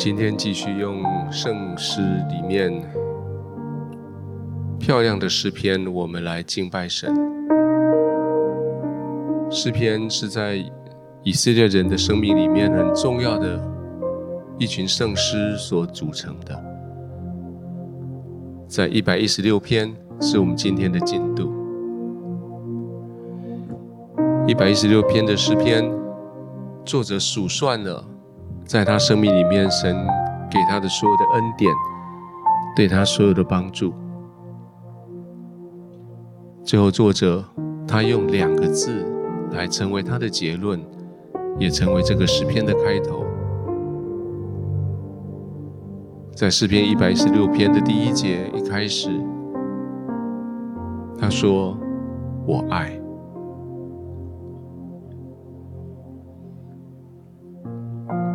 今天继续用圣诗里面漂亮的诗篇，我们来敬拜神。诗篇是在以色列人的生命里面很重要的一群圣诗所组成的。在一百一十六篇是我们今天的进度。一百一十六篇的诗篇，作者数算了。在他生命里面，神给他的所有的恩典，对他所有的帮助，最后作者他用两个字来成为他的结论，也成为这个诗篇的开头。在诗篇一百一十六篇的第一节一开始，他说：“我爱。”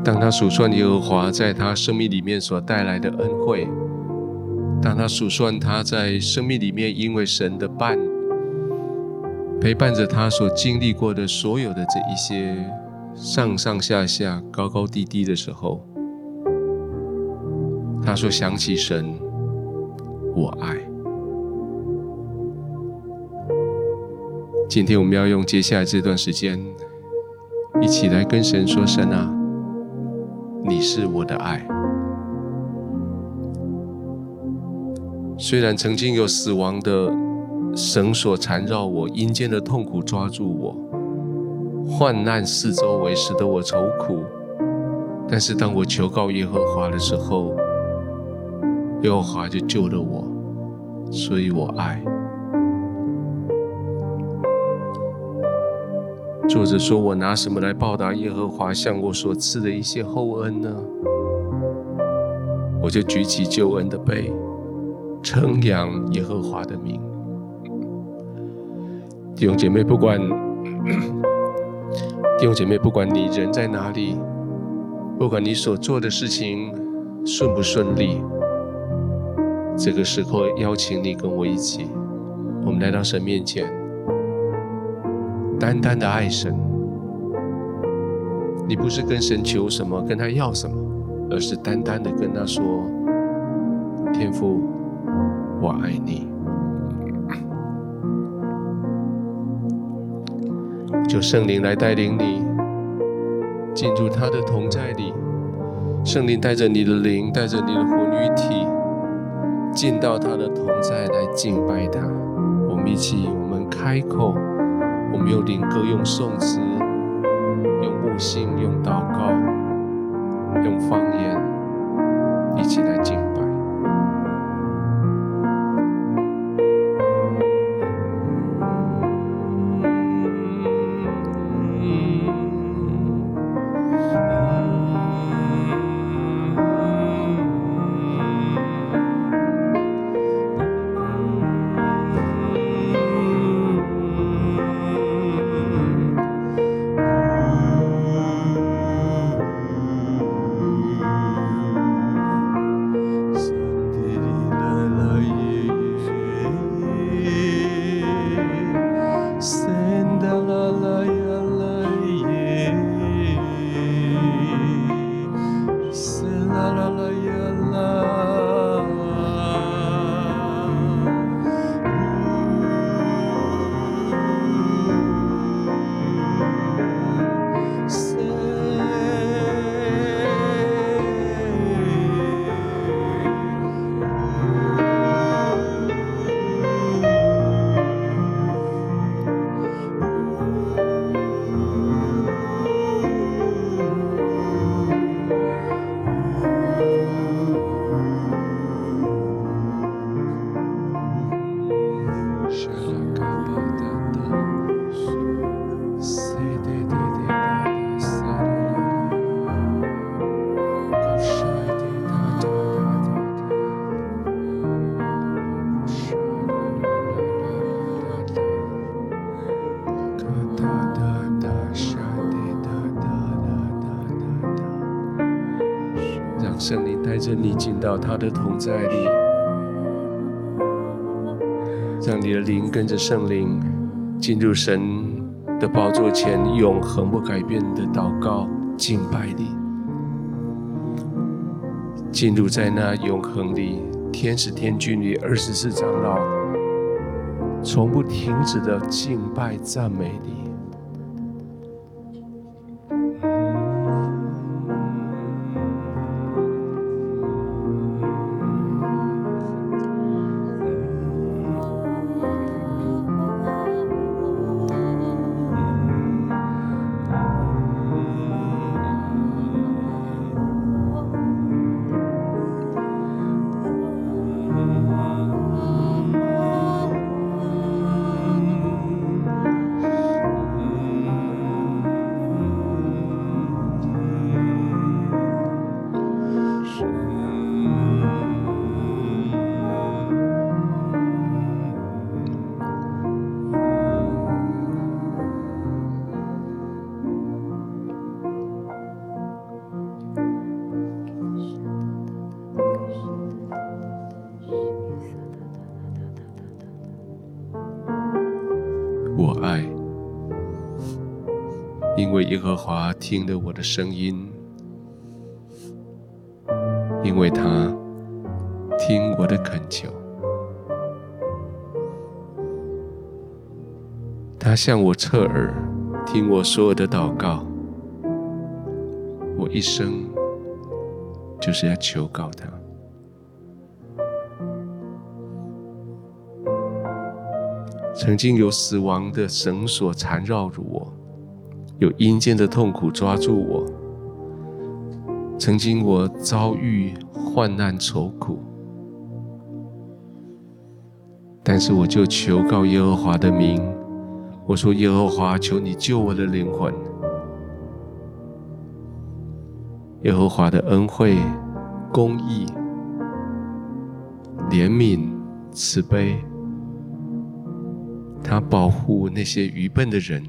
当他数算耶和华在他生命里面所带来的恩惠，当他数算他在生命里面因为神的伴陪伴着他所经历过的所有的这一些上上下下、高高低低的时候，他说想起神，我爱。今天我们要用接下来这段时间，一起来跟神说：神啊！你是我的爱，虽然曾经有死亡的绳索缠绕我，阴间的痛苦抓住我，患难四周围，使得我愁苦。但是当我求告耶和华的时候，耶和华就救了我，所以我爱。作者说：“我拿什么来报答耶和华向我所赐的一些厚恩呢？我就举起救恩的杯，称扬耶和华的名。弟兄姐妹，不管 弟兄姐妹，不管你人在哪里，不管你所做的事情顺不顺利，这个时候邀请你跟我一起，我们来到神面前。”单单的爱神，你不是跟神求什么，跟他要什么，而是单单的跟他说：“天父，我爱你。”就圣灵来带领你进入他的同在里，圣灵带着你的灵，带着你的魂与体，进到他的同在来敬拜他。我们一起，我们开口。我们用灵歌，用颂词，用悟性，用祷告，用方言，一起来敬带着你进到他的同在里，让你的灵跟着圣灵进入神的宝座前，永恒不改变的祷告敬拜里。进入在那永恒里，天使天军里二十四长老从不停止的敬拜赞美你。耶和华听了我的声音，因为他听我的恳求，他向我侧耳，听我所有的祷告。我一生就是要求告他。曾经有死亡的绳索缠绕着我，有阴间的痛苦抓住我。曾经我遭遇患难愁苦，但是我就求告耶和华的名，我说：耶和华，求你救我的灵魂。耶和华的恩惠、公义、怜悯、慈悲。他保护那些愚笨的人，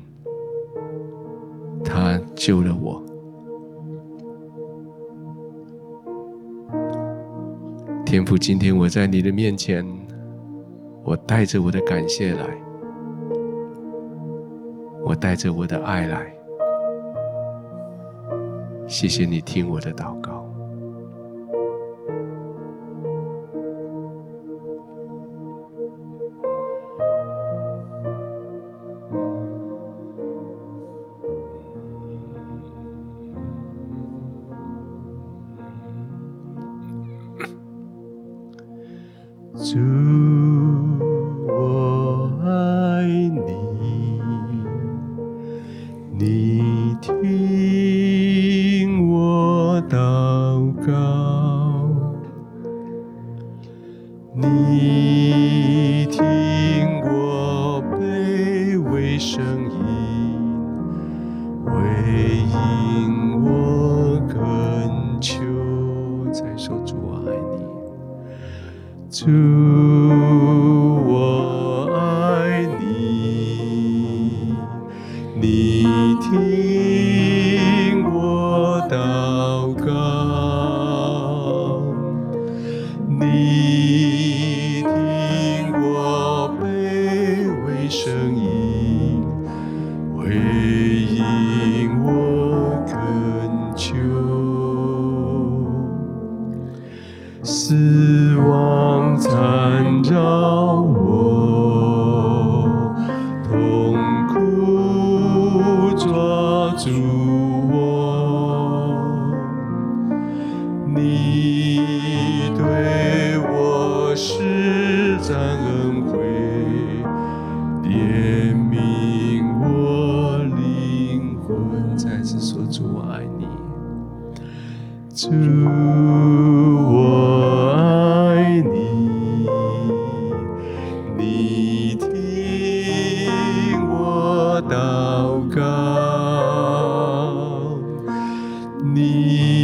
救了我。天父，今天我在你的面前，我带着我的感谢来，我带着我的爱来，谢谢你听我的祷告。说主，我爱你。主。你。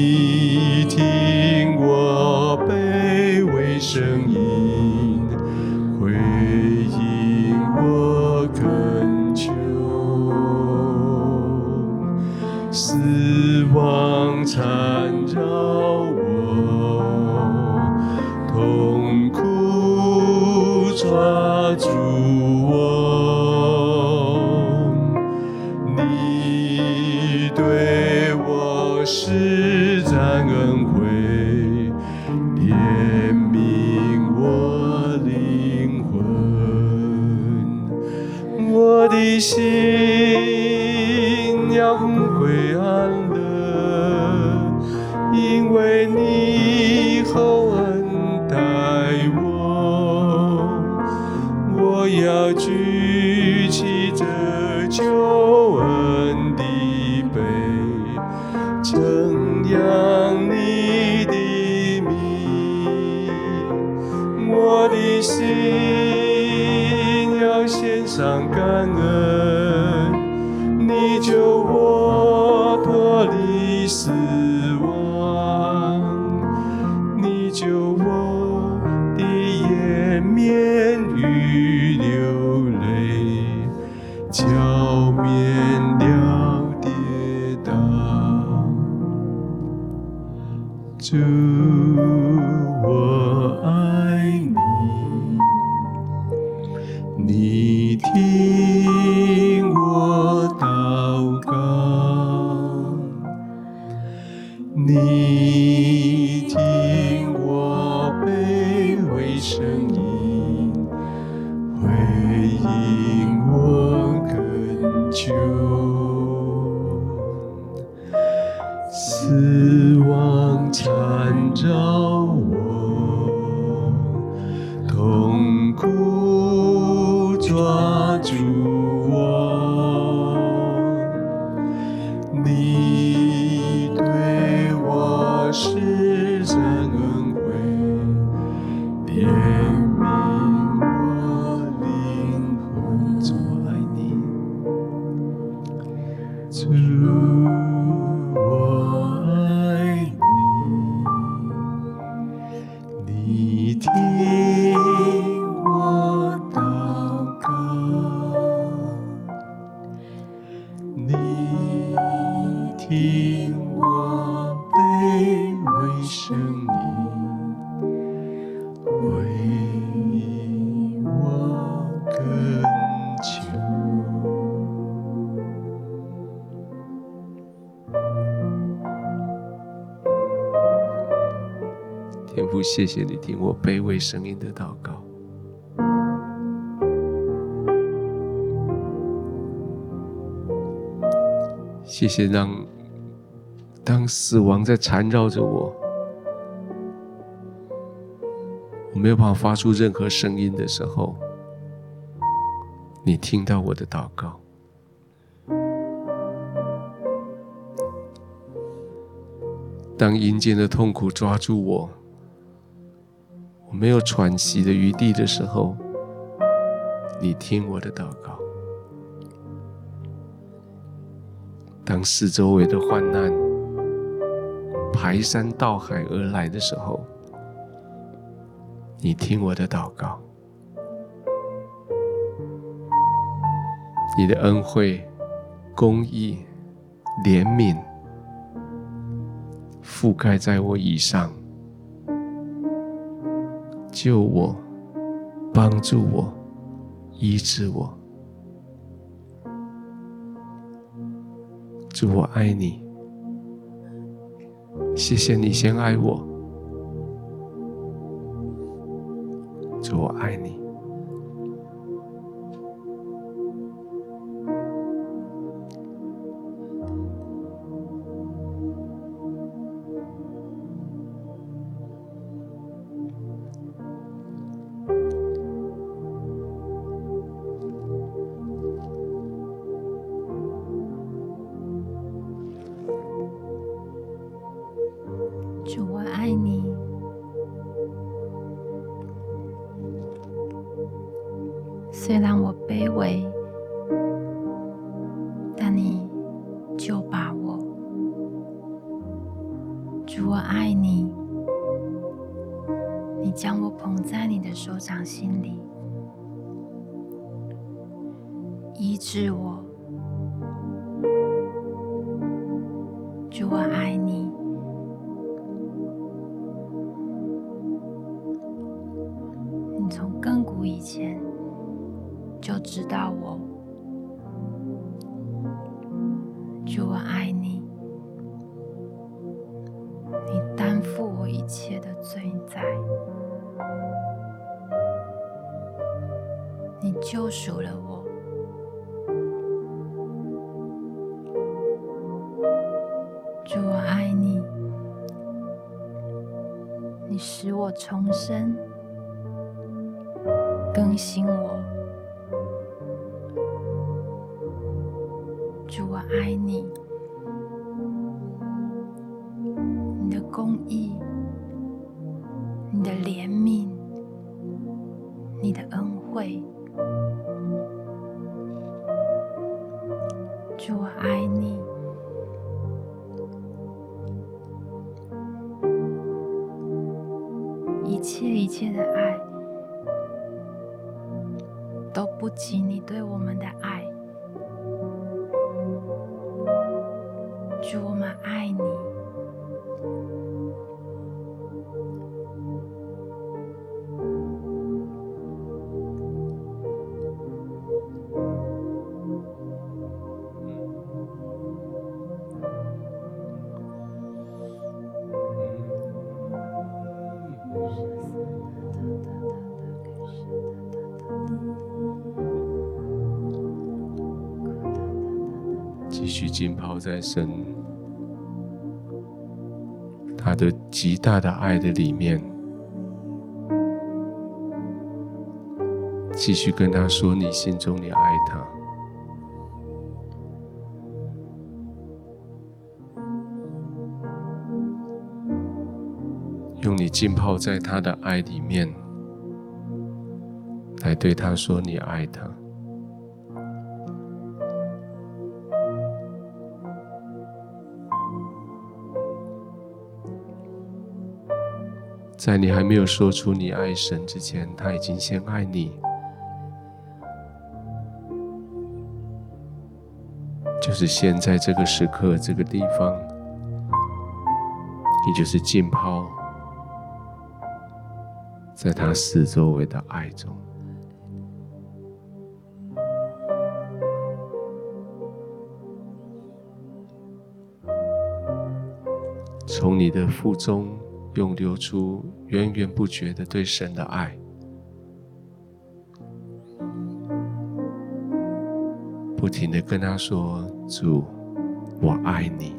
Fils 主谢谢你听我卑微声音的祷告。谢谢让。当死亡在缠绕着我，我没有办法发出任何声音的时候，你听到我的祷告。当阴间的痛苦抓住我，我没有喘息的余地的时候，你听我的祷告。当四周围的患难，排山倒海而来的时候，你听我的祷告，你的恩惠、公义、怜悯覆盖在我以上，救我、帮助我、医治我。祝，我爱你。谢谢你先爱我，祝，我爱你。虽然我卑微，但你就把我。主，我爱你，你将我捧在你的手掌心里，医治我。主，我爱，你重生，更新我。主，我爱你，你的公义，你的怜悯，你的恩惠。主，我爱你。一切的爱都不及你对我们的爱，主，我们爱你。在神他的极大的爱的里面，继续跟他说你心中你爱他，用你浸泡在他的爱里面，来对他说你爱他。在你还没有说出你爱神之前，他已经先爱你。就是现在这个时刻，这个地方，你就是浸泡在他四周围的爱中，从你的腹中。涌流出源源不绝的对神的爱，不停的跟他说：“主，我爱你。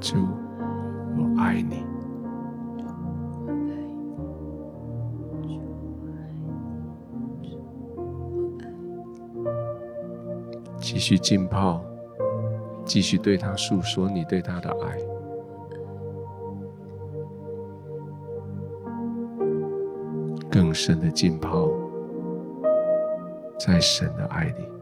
主，我爱你。”继续浸泡，继续对他诉说你对他的爱。更深的浸泡在神的爱里。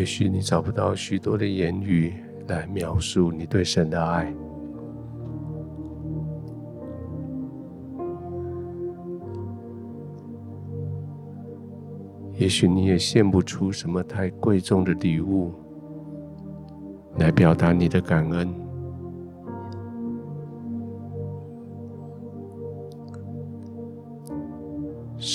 也许你找不到许多的言语来描述你对神的爱。也许你也献不出什么太贵重的礼物来表达你的感恩。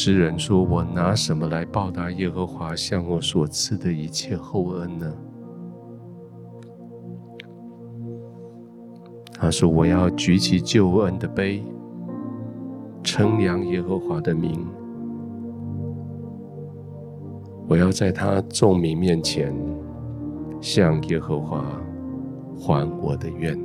诗人说：“我拿什么来报答耶和华向我所赐的一切厚恩呢？”他说：“我要举起救恩的杯，称扬耶和华的名。”我要在他众民面前向耶和华还我的愿。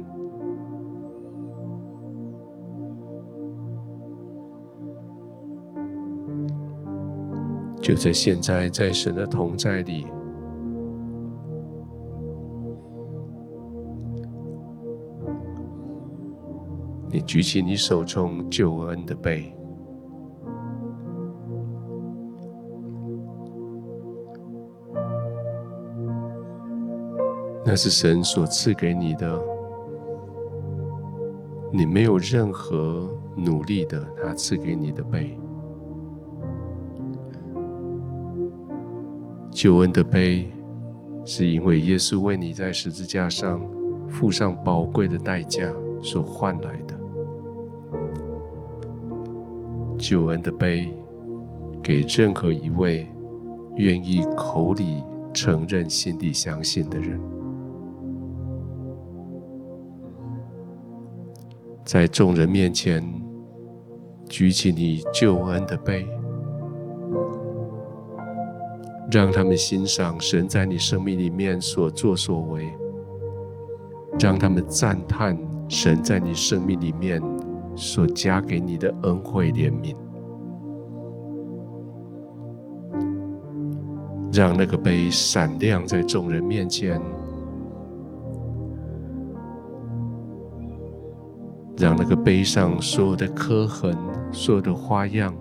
就在现在，在神的同在里，你举起你手中救恩的杯。那是神所赐给你的，你没有任何努力的，他赐给你的杯，救恩的杯，是因为耶稣为你在十字架上付上宝贵的代价所换来的。救恩的杯，给任何一位愿意口里承认、心底相信的人。在众人面前举起你救恩的杯，让他们欣赏神在你生命里面所作所为，让他们赞叹神在你生命里面所加给你的恩惠怜悯，让那个杯闪亮在众人面前。让那个杯上所有的刻痕、所有的花样，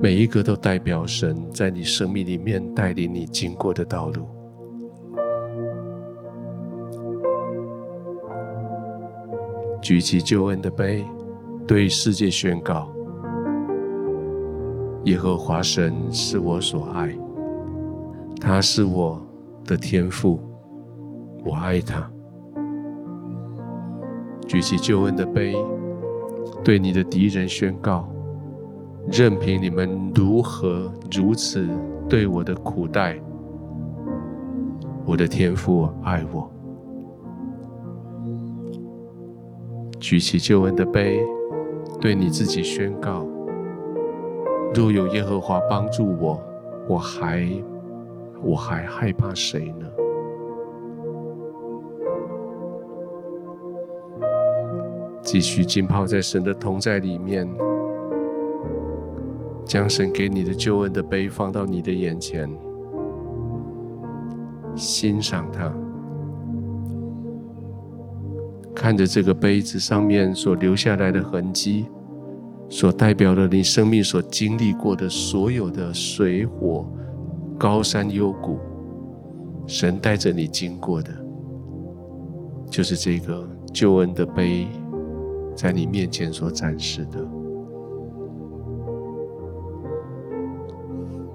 每一个都代表神在你生命里面带领你经过的道路。举起救恩的杯，对世界宣告：耶和华神是我所爱，他是我的天赋，我爱他。举起救恩的杯，对你的敌人宣告：任凭你们如何如此对我的苦待，我的天父爱我。举起救恩的杯，对你自己宣告：若有耶和华帮助我，我还我还害怕谁呢？继续浸泡在神的同在里面，将神给你的救恩的杯放到你的眼前，欣赏它，看着这个杯子上面所留下来的痕迹，所代表了你生命所经历过的所有的水火、高山幽谷，神带着你经过的，就是这个救恩的杯。在你面前所展示的，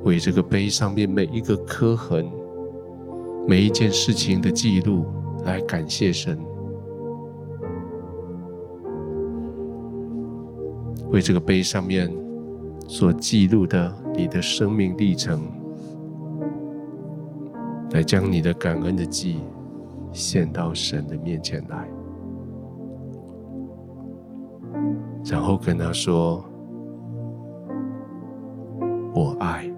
为这个碑上面每一个刻痕、每一件事情的记录来感谢神，为这个碑上面所记录的你的生命历程，来将你的感恩的祭献到神的面前来。然后跟他说：“我爱，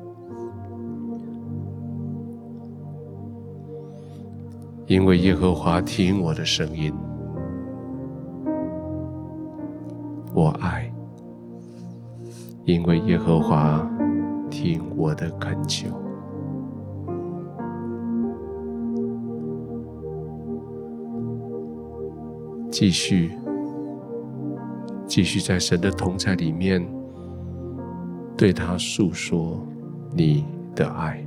因为耶和华听我的声音。我爱，因为耶和华听我的恳求。”继续。继续在神的同在里面，对他诉说你的爱。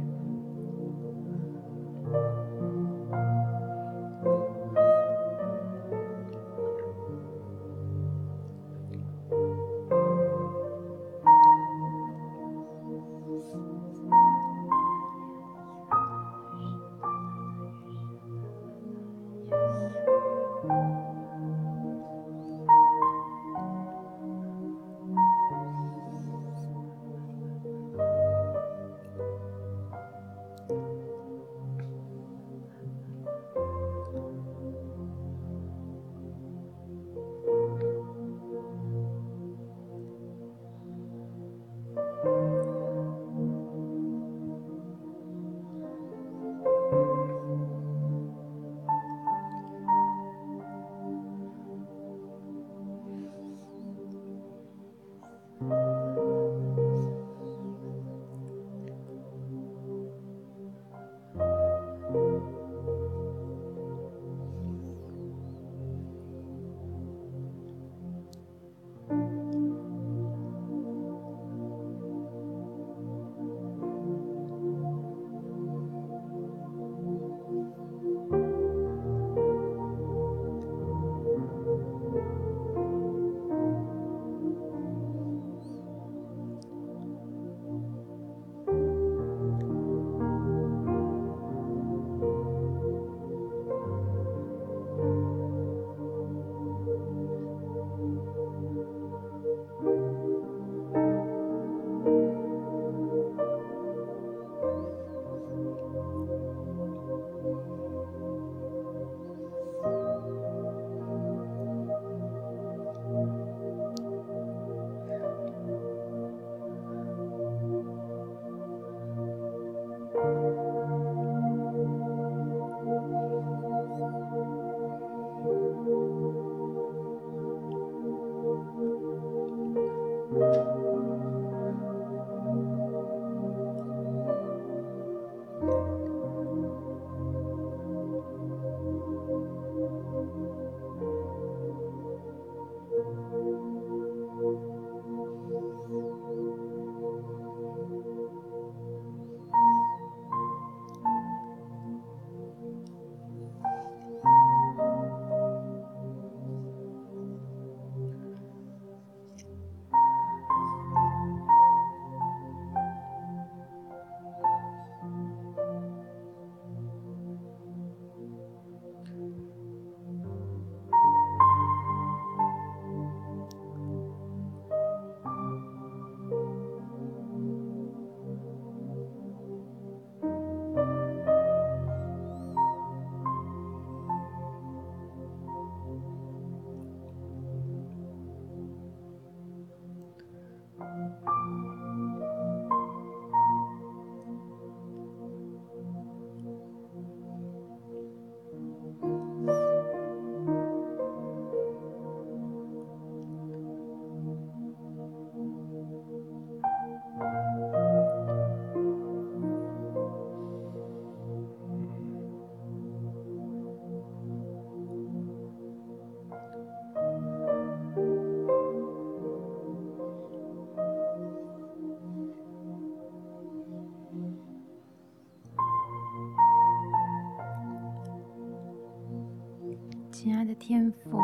亲爱的天父，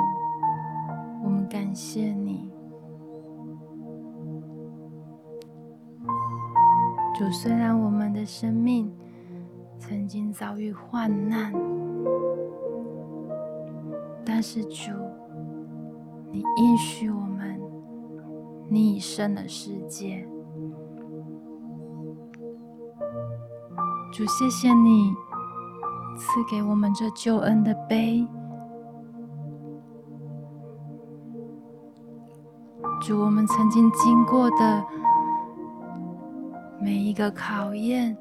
我们感谢你。主，虽然我们的生命曾经遭遇患难，但是主，你应许我们，你已胜了世界。主，谢谢你赐给我们这救恩的杯。主，我们曾经经过的每一个考验，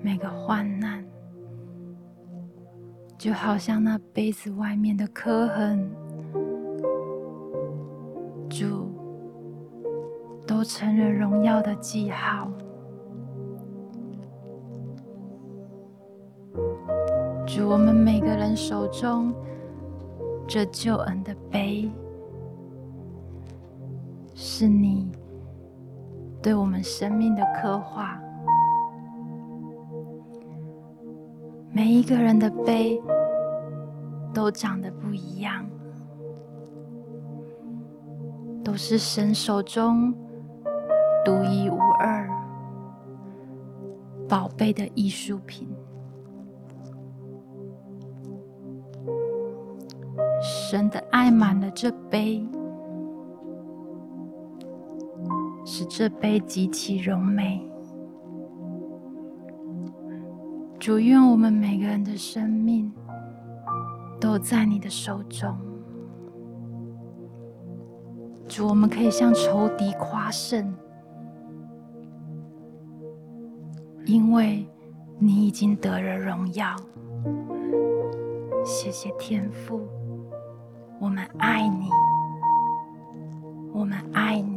每个患难，就好像那杯子外面的刻痕，主都成了荣耀的记号。主，我们每个人手中这救恩的杯，是你对我们生命的刻画。每一个人的杯都长得不一样，都是神手中独一无二、宝贝的艺术品。神的爱满了这杯，这杯极其柔美。主，愿我们每个人的生命都在你的手中。主，我们可以向仇敌夸胜，因为你已经得了荣耀。谢谢天父。我们爱你，我们爱你，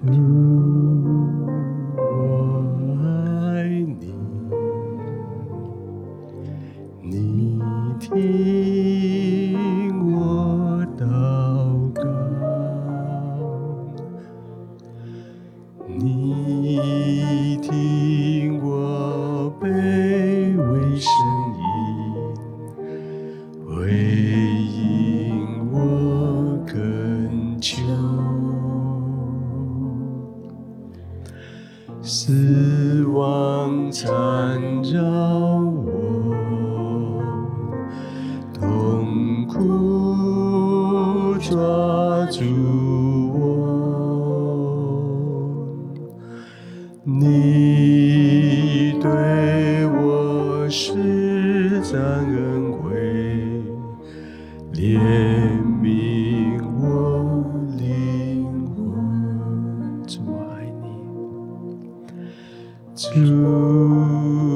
Thank. to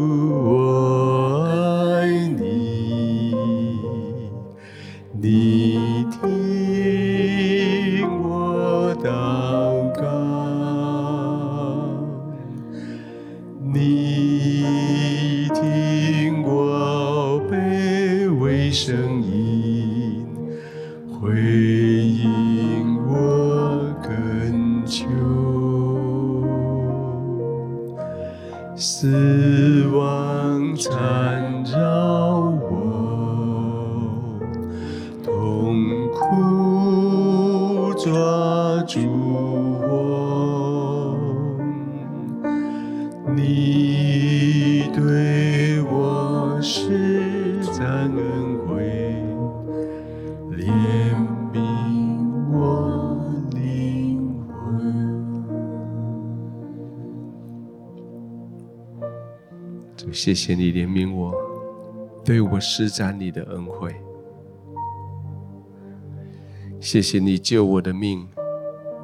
谢谢你怜悯我，对我施展你的恩惠。谢谢你救我的命，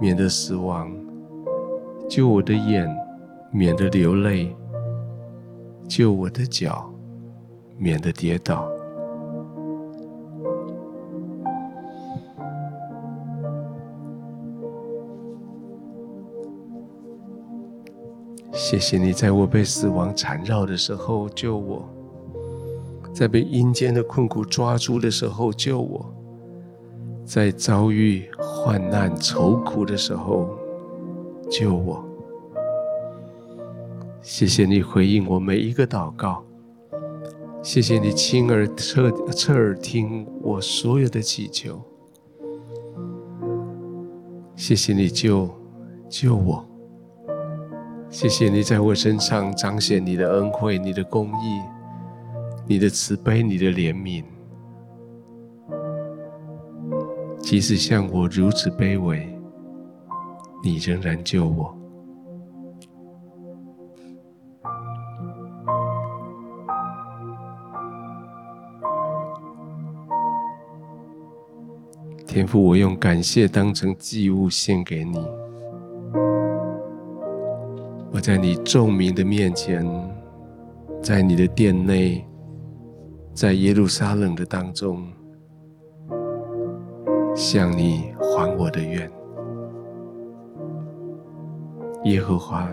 免得死亡；救我的眼，免得流泪；救我的脚，免得跌倒。谢谢你，在我被死亡缠绕的时候救我；在被阴间的困苦抓住的时候救我；在遭遇患难愁苦的时候救我。谢谢你回应我每一个祷告，谢谢你亲耳侧侧耳听我所有的祈求，谢谢你救救我。谢谢你在我身上彰显你的恩惠、你的公义、你的慈悲、你的怜悯。即使像我如此卑微，你仍然救我。天父，我用感谢当成祭物献给你。在你众民的面前，在你的殿内，在耶路撒冷的当中，向你还我的愿。耶和华，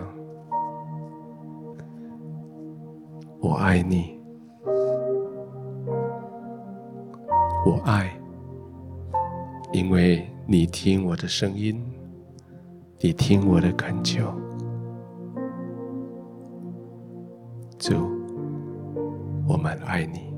我爱你，我爱，因为你听我的声音，你听我的恳求。主，我们爱你。